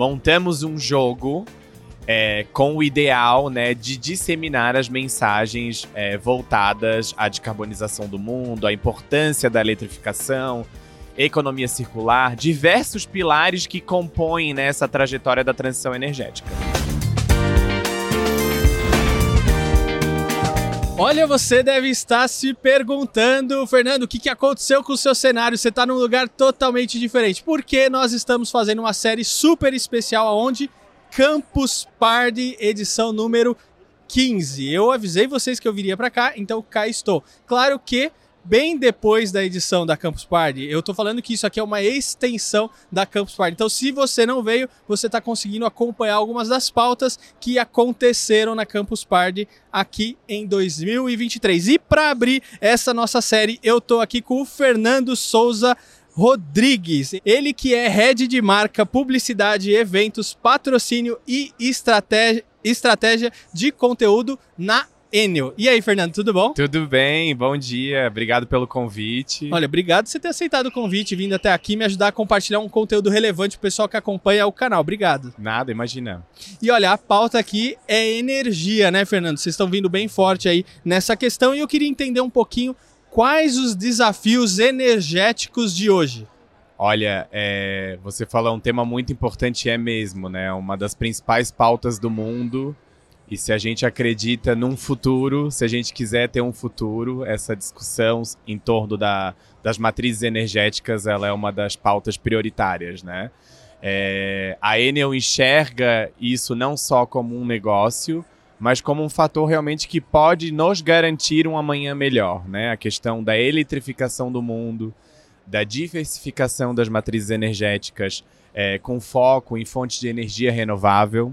montamos um jogo é, com o ideal né, de disseminar as mensagens é, voltadas à decarbonização do mundo, à importância da eletrificação, economia circular, diversos pilares que compõem né, essa trajetória da transição energética. Olha, você deve estar se perguntando, Fernando, o que, que aconteceu com o seu cenário? Você está num lugar totalmente diferente. Porque nós estamos fazendo uma série super especial onde Campus Party, edição número 15. Eu avisei vocês que eu viria para cá, então cá estou. Claro que bem depois da edição da Campus Party. Eu tô falando que isso aqui é uma extensão da Campus Party. Então, se você não veio, você está conseguindo acompanhar algumas das pautas que aconteceram na Campus Party aqui em 2023. E para abrir essa nossa série, eu tô aqui com o Fernando Souza Rodrigues. Ele que é head de marca, publicidade, eventos, patrocínio e estratégia, estratégia de conteúdo na Enel. E aí, Fernando, tudo bom? Tudo bem, bom dia, obrigado pelo convite. Olha, obrigado por você ter aceitado o convite, vindo até aqui me ajudar a compartilhar um conteúdo relevante pro pessoal que acompanha o canal. Obrigado. Nada, imagina. E olha, a pauta aqui é energia, né, Fernando? Vocês estão vindo bem forte aí nessa questão e eu queria entender um pouquinho quais os desafios energéticos de hoje. Olha, é, você falou um tema muito importante, é mesmo, né? Uma das principais pautas do mundo e se a gente acredita num futuro, se a gente quiser ter um futuro, essa discussão em torno da, das matrizes energéticas ela é uma das pautas prioritárias, né? É, a Enel enxerga isso não só como um negócio, mas como um fator realmente que pode nos garantir um amanhã melhor, né? A questão da eletrificação do mundo, da diversificação das matrizes energéticas, é, com foco em fontes de energia renovável,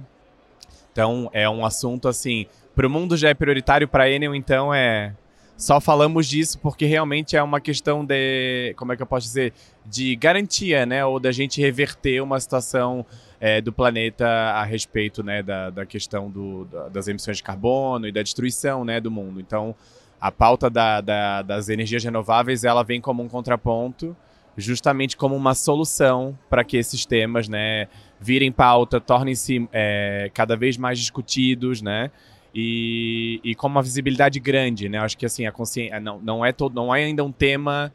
então é um assunto assim, para o mundo já é prioritário, para Enel então é só falamos disso porque realmente é uma questão de, como é que eu posso dizer, de garantia, né, ou da gente reverter uma situação é, do planeta a respeito, né, da, da questão do, da, das emissões de carbono e da destruição, né, do mundo. Então a pauta da, da, das energias renováveis ela vem como um contraponto justamente como uma solução para que esses temas, né, virem pauta, tornem-se é, cada vez mais discutidos, né, e, e com uma visibilidade grande, né. Acho que assim a consciência não, não é todo, não é ainda um tema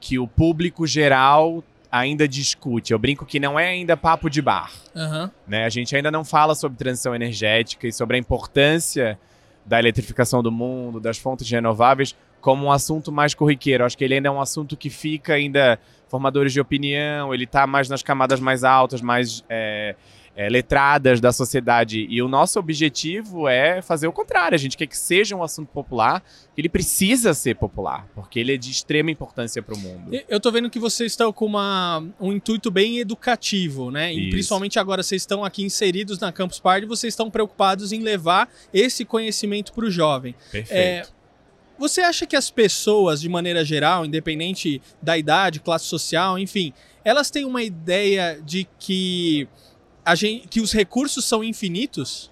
que o público geral ainda discute. Eu brinco que não é ainda papo de bar, uhum. né. A gente ainda não fala sobre transição energética e sobre a importância da eletrificação do mundo, das fontes renováveis, como um assunto mais corriqueiro. Acho que ele ainda é um assunto que fica ainda formadores de opinião, ele está mais nas camadas mais altas, mais é, é, letradas da sociedade. E o nosso objetivo é fazer o contrário. A gente quer que seja um assunto popular, que ele precisa ser popular, porque ele é de extrema importância para o mundo. Eu estou vendo que vocês estão com uma, um intuito bem educativo, né? E principalmente agora vocês estão aqui inseridos na Campus Party, vocês estão preocupados em levar esse conhecimento para o jovem. Perfeito. É, você acha que as pessoas, de maneira geral, independente da idade, classe social, enfim, elas têm uma ideia de que, a gente, que os recursos são infinitos?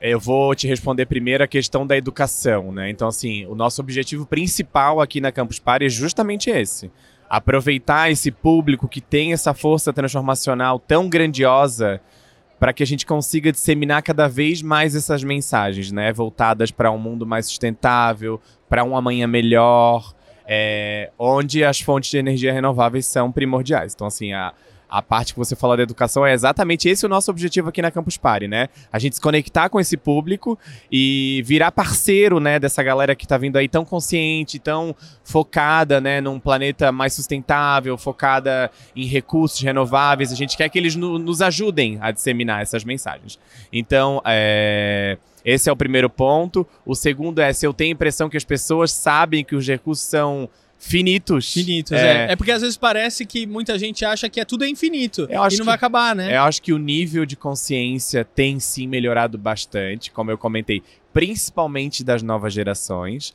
Eu vou te responder primeiro a questão da educação, né? Então, assim, o nosso objetivo principal aqui na Campus Party é justamente esse. Aproveitar esse público que tem essa força transformacional tão grandiosa para que a gente consiga disseminar cada vez mais essas mensagens, né? Voltadas para um mundo mais sustentável, para um amanhã melhor, é, onde as fontes de energia renováveis são primordiais. Então, assim, a, a parte que você falou da educação é exatamente esse o nosso objetivo aqui na Campus Party, né? A gente se conectar com esse público e virar parceiro, né, dessa galera que está vindo aí tão consciente, tão focada, né, num planeta mais sustentável, focada em recursos renováveis. A gente quer que eles no, nos ajudem a disseminar essas mensagens. Então, é... Esse é o primeiro ponto. O segundo é se eu tenho a impressão que as pessoas sabem que os recursos são finitos. Finitos, é. é. é. porque às vezes parece que muita gente acha que é tudo é infinito e não que, vai acabar, né? Eu acho que o nível de consciência tem sim melhorado bastante, como eu comentei, principalmente das novas gerações.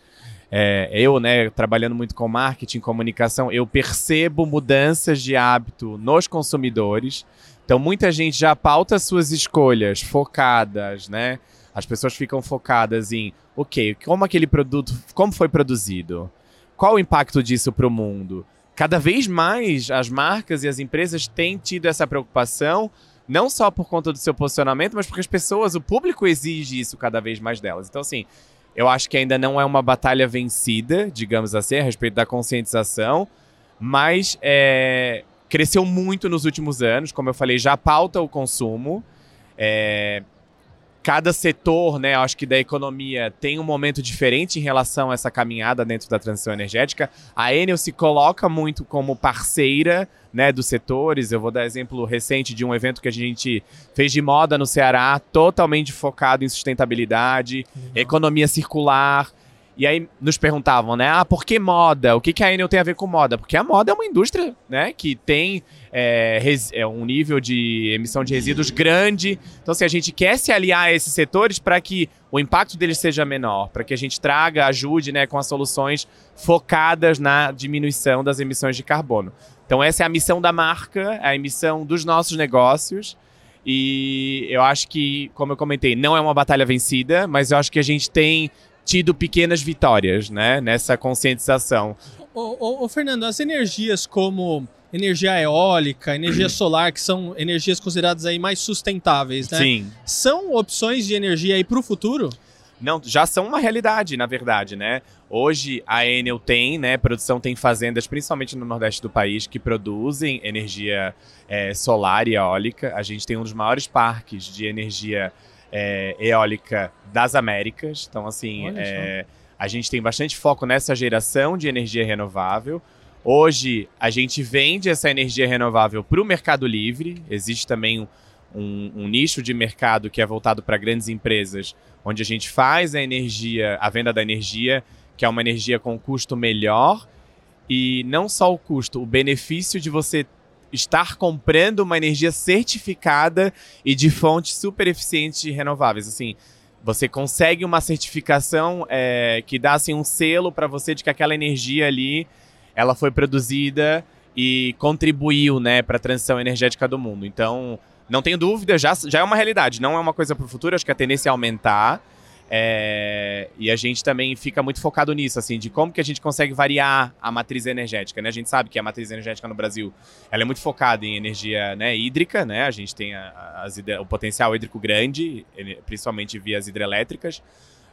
É, eu, né, trabalhando muito com marketing, comunicação, eu percebo mudanças de hábito nos consumidores. Então, muita gente já pauta suas escolhas focadas, né? As pessoas ficam focadas em, ok, como aquele produto, como foi produzido? Qual o impacto disso para o mundo? Cada vez mais as marcas e as empresas têm tido essa preocupação não só por conta do seu posicionamento, mas porque as pessoas, o público exige isso cada vez mais delas. Então, assim, eu acho que ainda não é uma batalha vencida, digamos assim, a respeito da conscientização, mas é, cresceu muito nos últimos anos. Como eu falei, já pauta o consumo. É, cada setor, né, acho que da economia tem um momento diferente em relação a essa caminhada dentro da transição energética. A Enel se coloca muito como parceira, né, dos setores. Eu vou dar exemplo recente de um evento que a gente fez de moda no Ceará, totalmente focado em sustentabilidade, uhum. economia circular. E aí nos perguntavam, né? Ah, por que moda? O que, que a Enel tem a ver com moda? Porque a moda é uma indústria, né? Que tem é, é um nível de emissão de resíduos grande. Então, se assim, a gente quer se aliar a esses setores para que o impacto deles seja menor, para que a gente traga, ajude, né, com as soluções focadas na diminuição das emissões de carbono. Então, essa é a missão da marca, a missão dos nossos negócios. E eu acho que, como eu comentei, não é uma batalha vencida, mas eu acho que a gente tem tido pequenas vitórias, né, nessa conscientização. Ô, ô, ô, Fernando, as energias como energia eólica, energia solar, que são energias consideradas aí mais sustentáveis, né? Sim. São opções de energia aí para o futuro? Não, já são uma realidade, na verdade, né? Hoje a Enel tem, né? Produção tem fazendas, principalmente no nordeste do país, que produzem energia é, solar e eólica. A gente tem um dos maiores parques de energia é, eólica das Américas. Então, assim, é, a gente tem bastante foco nessa geração de energia renovável. Hoje, a gente vende essa energia renovável para o Mercado Livre. Existe também um, um, um nicho de mercado que é voltado para grandes empresas, onde a gente faz a energia, a venda da energia, que é uma energia com custo melhor. E não só o custo, o benefício de você estar comprando uma energia certificada e de fontes super eficientes e renováveis. Assim, você consegue uma certificação é, que dá assim, um selo para você de que aquela energia ali ela foi produzida e contribuiu né, para a transição energética do mundo. Então, não tenho dúvida, já, já é uma realidade, não é uma coisa para o futuro, acho que a tendência é aumentar. É, e a gente também fica muito focado nisso, assim, de como que a gente consegue variar a matriz energética, né? A gente sabe que a matriz energética no Brasil, ela é muito focada em energia né, hídrica, né? A gente tem a, as, o potencial hídrico grande, principalmente via as hidrelétricas,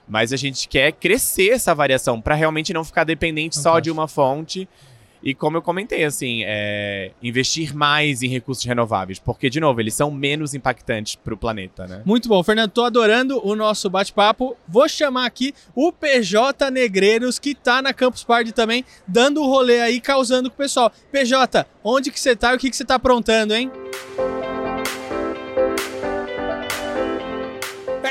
mas a gente quer crescer essa variação para realmente não ficar dependente Fantástico. só de uma fonte e como eu comentei, assim, é, investir mais em recursos renováveis, porque, de novo, eles são menos impactantes para o planeta, né? Muito bom, Fernando. Tô adorando o nosso bate-papo. Vou chamar aqui o PJ Negreiros, que tá na Campus Party também, dando o rolê aí, causando com o pessoal. PJ, onde que você tá e o que, que você tá aprontando, hein? É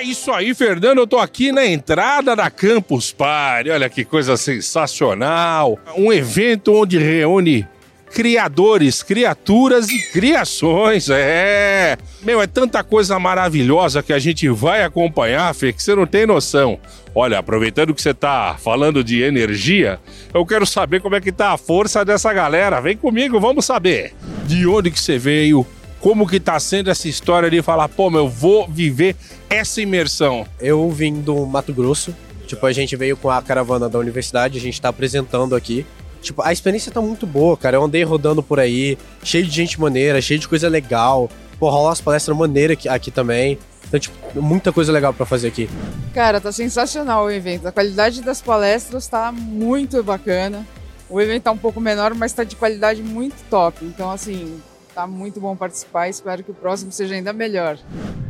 isso aí, Fernando. Eu tô aqui na entrada da Campus Party. Olha que coisa sensacional. Um evento onde reúne criadores, criaturas e criações. É. Meu, é tanta coisa maravilhosa que a gente vai acompanhar, Fê, que você não tem noção. Olha, aproveitando que você tá falando de energia, eu quero saber como é que tá a força dessa galera. Vem comigo, vamos saber. De onde que você veio? Como que tá sendo essa história de falar, pô, meu, eu vou viver essa imersão? Eu vim do Mato Grosso. Tipo, a gente veio com a caravana da universidade, a gente tá apresentando aqui. Tipo, a experiência tá muito boa, cara. Eu andei rodando por aí, cheio de gente maneira, cheio de coisa legal. Pô, rola umas palestras maneiras aqui, aqui também. Então, tipo, muita coisa legal para fazer aqui. Cara, tá sensacional o evento. A qualidade das palestras tá muito bacana. O evento tá um pouco menor, mas tá de qualidade muito top. Então, assim, Tá muito bom participar, espero que o próximo seja ainda melhor.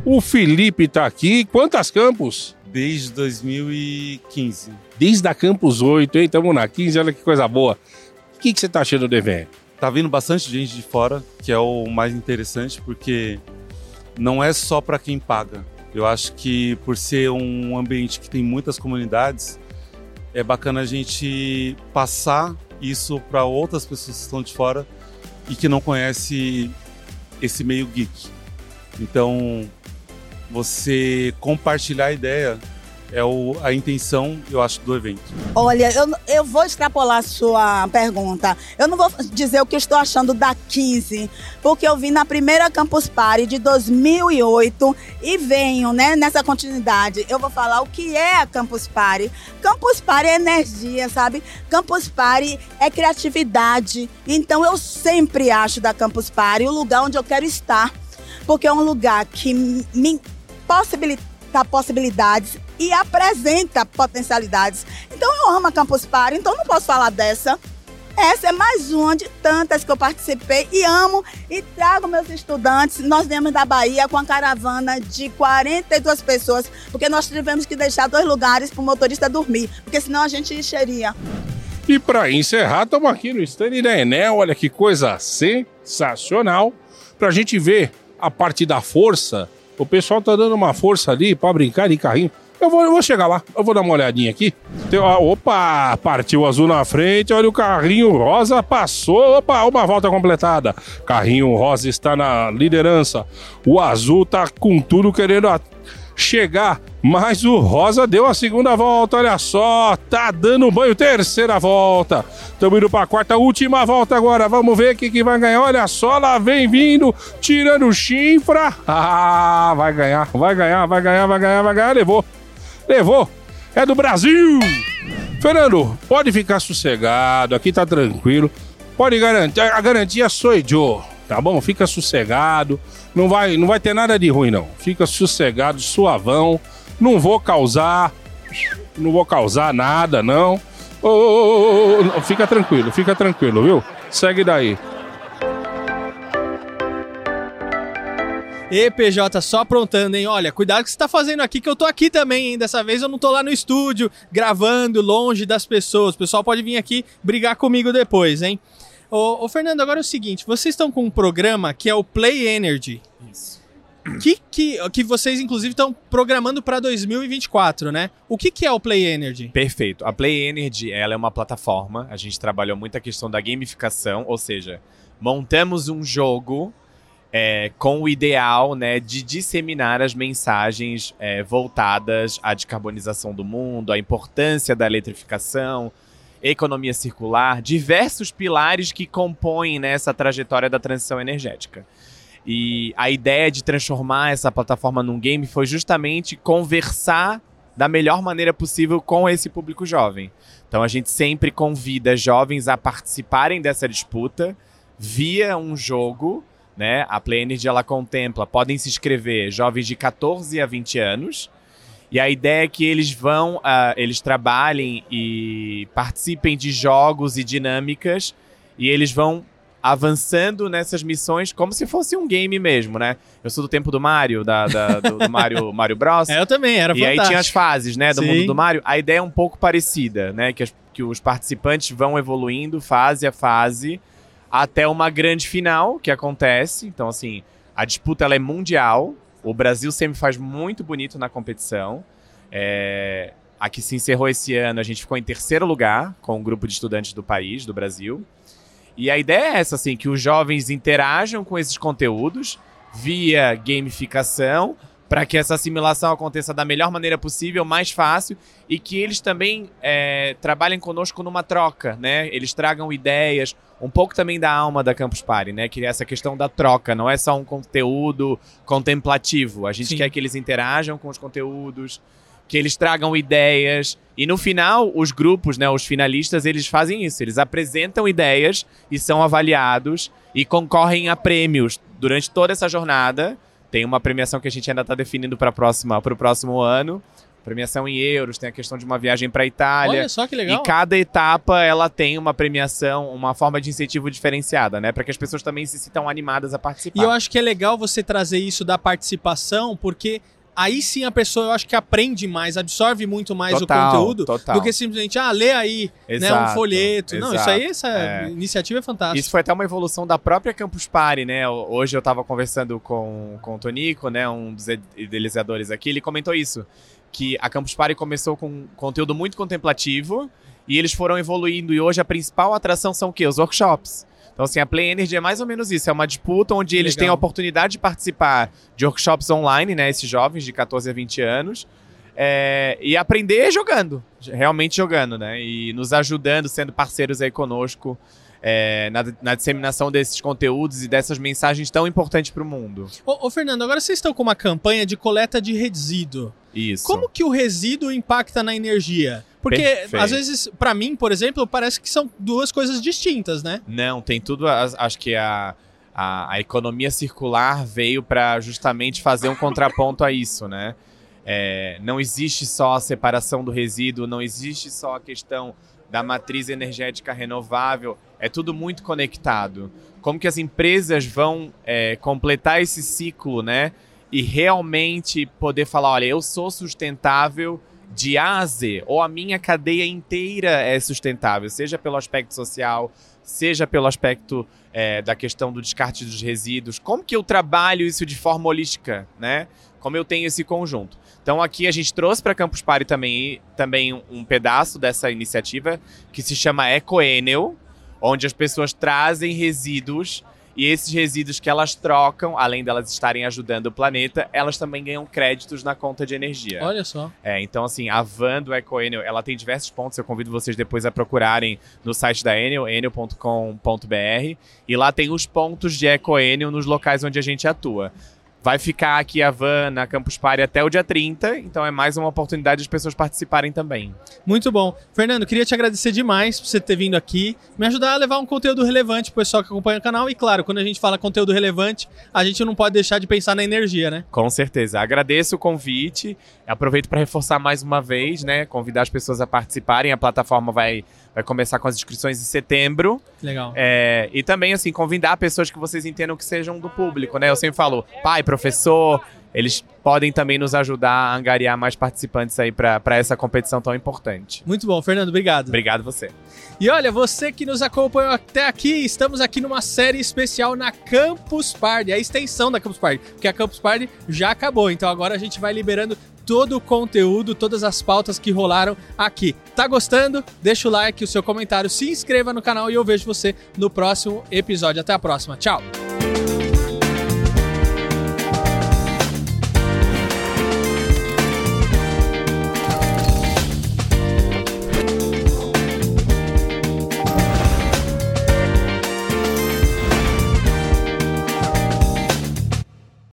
O Felipe tá aqui. Quantas campos? Desde 2015. Desde a Campus 8, hein? Estamos na 15, olha que coisa boa. O que, que você tá achando do evento? Tá vindo bastante gente de fora, que é o mais interessante, porque não é só para quem paga. Eu acho que por ser um ambiente que tem muitas comunidades, é bacana a gente passar isso para outras pessoas que estão de fora e que não conhece esse meio geek. Então, você compartilhar a ideia é o, a intenção, eu acho, do evento. Olha, eu, eu vou extrapolar a sua pergunta. Eu não vou dizer o que estou achando da 15, porque eu vim na primeira Campus Party de 2008 e venho né, nessa continuidade. Eu vou falar o que é a Campus Party. Campus Party é energia, sabe? Campus Party é criatividade. Então eu sempre acho da Campus Party o lugar onde eu quero estar porque é um lugar que me possibilita possibilidades e apresenta potencialidades. Então eu amo a Campus Party, então não posso falar dessa. Essa é mais uma de tantas que eu participei e amo e trago meus estudantes. Nós viemos da Bahia com a caravana de 42 pessoas, porque nós tivemos que deixar dois lugares para o motorista dormir, porque senão a gente encheria. E para encerrar, estamos aqui no stand da Enel. Olha que coisa sensacional. Para a gente ver a parte da força. O pessoal tá dando uma força ali para brincar de carrinho. Eu vou, eu vou chegar lá, eu vou dar uma olhadinha aqui. Opa, partiu azul na frente, olha o carrinho rosa, passou, opa, uma volta completada. Carrinho rosa está na liderança. O azul tá com tudo querendo chegar, mas o rosa deu a segunda volta, olha só, tá dando banho, terceira volta. Estamos indo para a quarta, última volta agora. Vamos ver quem que vai ganhar. Olha só, lá vem vindo, tirando o chifra. Ah, vai ganhar, vai ganhar, vai ganhar, vai ganhar, vai ganhar. Levou, levou. É do Brasil. Fernando, pode ficar sossegado, aqui tá tranquilo. Pode garantir, a garantia sou eu, tá bom? Fica sossegado. Não vai, não vai ter nada de ruim não. Fica sossegado, suavão. Não vou causar, não vou causar nada não. Ô, ô, ô, ô, fica tranquilo, fica tranquilo, viu? Segue daí. E PJ, só aprontando, hein? Olha, cuidado que você tá fazendo aqui, que eu tô aqui também, hein? Dessa vez eu não tô lá no estúdio, gravando, longe das pessoas. O pessoal pode vir aqui brigar comigo depois, hein? Ô, ô, Fernando, agora é o seguinte: vocês estão com um programa que é o Play Energy. Isso. Que, que, que vocês, inclusive, estão programando para 2024, né? O que, que é o Play Energy? Perfeito. A Play Energy ela é uma plataforma. A gente trabalhou muito a questão da gamificação, ou seja, montamos um jogo é, com o ideal né, de disseminar as mensagens é, voltadas à descarbonização do mundo, à importância da eletrificação, economia circular, diversos pilares que compõem né, essa trajetória da transição energética. E a ideia de transformar essa plataforma num game foi justamente conversar da melhor maneira possível com esse público jovem. Então a gente sempre convida jovens a participarem dessa disputa via um jogo, né? A Play Energy ela contempla, podem se inscrever jovens de 14 a 20 anos. E a ideia é que eles vão, ah, eles trabalhem e participem de jogos e dinâmicas e eles vão avançando nessas missões como se fosse um game mesmo, né? Eu sou do tempo do Mario, da, da- do, do Mario, Mario Bros. É, eu também, era E aí tinha as fases, né, do Sim. mundo do Mario. A ideia é um pouco parecida, né, que, as- que os participantes vão evoluindo fase a fase até uma grande final que acontece. Então, assim, a disputa ela é mundial. O Brasil sempre faz muito bonito na competição. É, a que se encerrou esse ano, a gente ficou em terceiro lugar com o grupo de estudantes do país, do Brasil. E a ideia é essa, assim, que os jovens interajam com esses conteúdos via gamificação para que essa assimilação aconteça da melhor maneira possível, mais fácil, e que eles também é, trabalhem conosco numa troca, né? Eles tragam ideias, um pouco também da alma da Campus Party, né? Que é essa questão da troca, não é só um conteúdo contemplativo. A gente Sim. quer que eles interajam com os conteúdos, que eles tragam ideias. E no final, os grupos, né, os finalistas, eles fazem isso. Eles apresentam ideias e são avaliados e concorrem a prêmios durante toda essa jornada. Tem uma premiação que a gente ainda está definindo para o próximo ano. Premiação em euros, tem a questão de uma viagem para Itália. Olha só que legal. E cada etapa ela tem uma premiação, uma forma de incentivo diferenciada, né? Para que as pessoas também se sintam animadas a participar. E eu acho que é legal você trazer isso da participação, porque aí sim a pessoa, eu acho que aprende mais, absorve muito mais Total, o conteúdo total. do que simplesmente, ah, lê aí, né, um Exato, folheto. Não, isso exato, aí, essa é. iniciativa é fantástica. Isso foi até uma evolução da própria Campus Party, né? Hoje eu tava conversando com, com o Tonico, né? Um dos idealizadores aqui, ele comentou isso. Que a Campus Party começou com conteúdo muito contemplativo e eles foram evoluindo. E hoje a principal atração são o quê? Os workshops. Então, assim, a Play Energy é mais ou menos isso. É uma disputa onde eles Legal. têm a oportunidade de participar de workshops online, né? Esses jovens de 14 a 20 anos. é, e aprender jogando. Realmente jogando, né? E nos ajudando, sendo parceiros aí conosco é, na, na disseminação desses conteúdos e dessas mensagens tão importantes para o mundo. Ô, ô, Fernando, agora vocês estão com uma campanha de coleta de resíduo. Isso. Como que o resíduo impacta na energia? Porque, Perfeito. às vezes, pra mim, por exemplo, parece que são duas coisas distintas, né? Não, tem tudo. Acho que a, a, a economia circular veio para justamente fazer um contraponto a isso, né? É, não existe só a separação do resíduo, não existe só a questão da matriz energética renovável, é tudo muito conectado. Como que as empresas vão é, completar esse ciclo, né? E realmente poder falar, olha, eu sou sustentável de A a Z, ou a minha cadeia inteira é sustentável, seja pelo aspecto social, seja pelo aspecto é, da questão do descarte dos resíduos. Como que eu trabalho isso de forma holística, né? Como eu tenho esse conjunto. Então aqui a gente trouxe para Campus Party também, também um pedaço dessa iniciativa que se chama EcoEnel, onde as pessoas trazem resíduos e esses resíduos que elas trocam, além delas estarem ajudando o planeta, elas também ganham créditos na conta de energia. Olha só. É, então assim, a van do EcoEnel, ela tem diversos pontos, eu convido vocês depois a procurarem no site da Enel, enel.com.br, e lá tem os pontos de EcoEnel nos locais onde a gente atua. Vai ficar aqui a van na Campus Party até o dia 30, então é mais uma oportunidade de as pessoas participarem também. Muito bom. Fernando, queria te agradecer demais por você ter vindo aqui, me ajudar a levar um conteúdo relevante pro pessoal que acompanha o canal. E claro, quando a gente fala conteúdo relevante, a gente não pode deixar de pensar na energia, né? Com certeza. Agradeço o convite. Aproveito para reforçar mais uma vez, né? Convidar as pessoas a participarem. A plataforma vai, vai começar com as inscrições em setembro. Legal. É, e também, assim, convidar pessoas que vocês entendam que sejam do público, né? Eu sempre falo, pai, professor, eles podem também nos ajudar a angariar mais participantes aí para essa competição tão importante. Muito bom, Fernando, obrigado. Obrigado você. E olha, você que nos acompanhou até aqui, estamos aqui numa série especial na Campus Party, a extensão da Campus Party, porque a Campus Party já acabou, então agora a gente vai liberando todo o conteúdo, todas as pautas que rolaram aqui. Tá gostando? Deixa o like, o seu comentário, se inscreva no canal e eu vejo você no próximo episódio. Até a próxima. Tchau!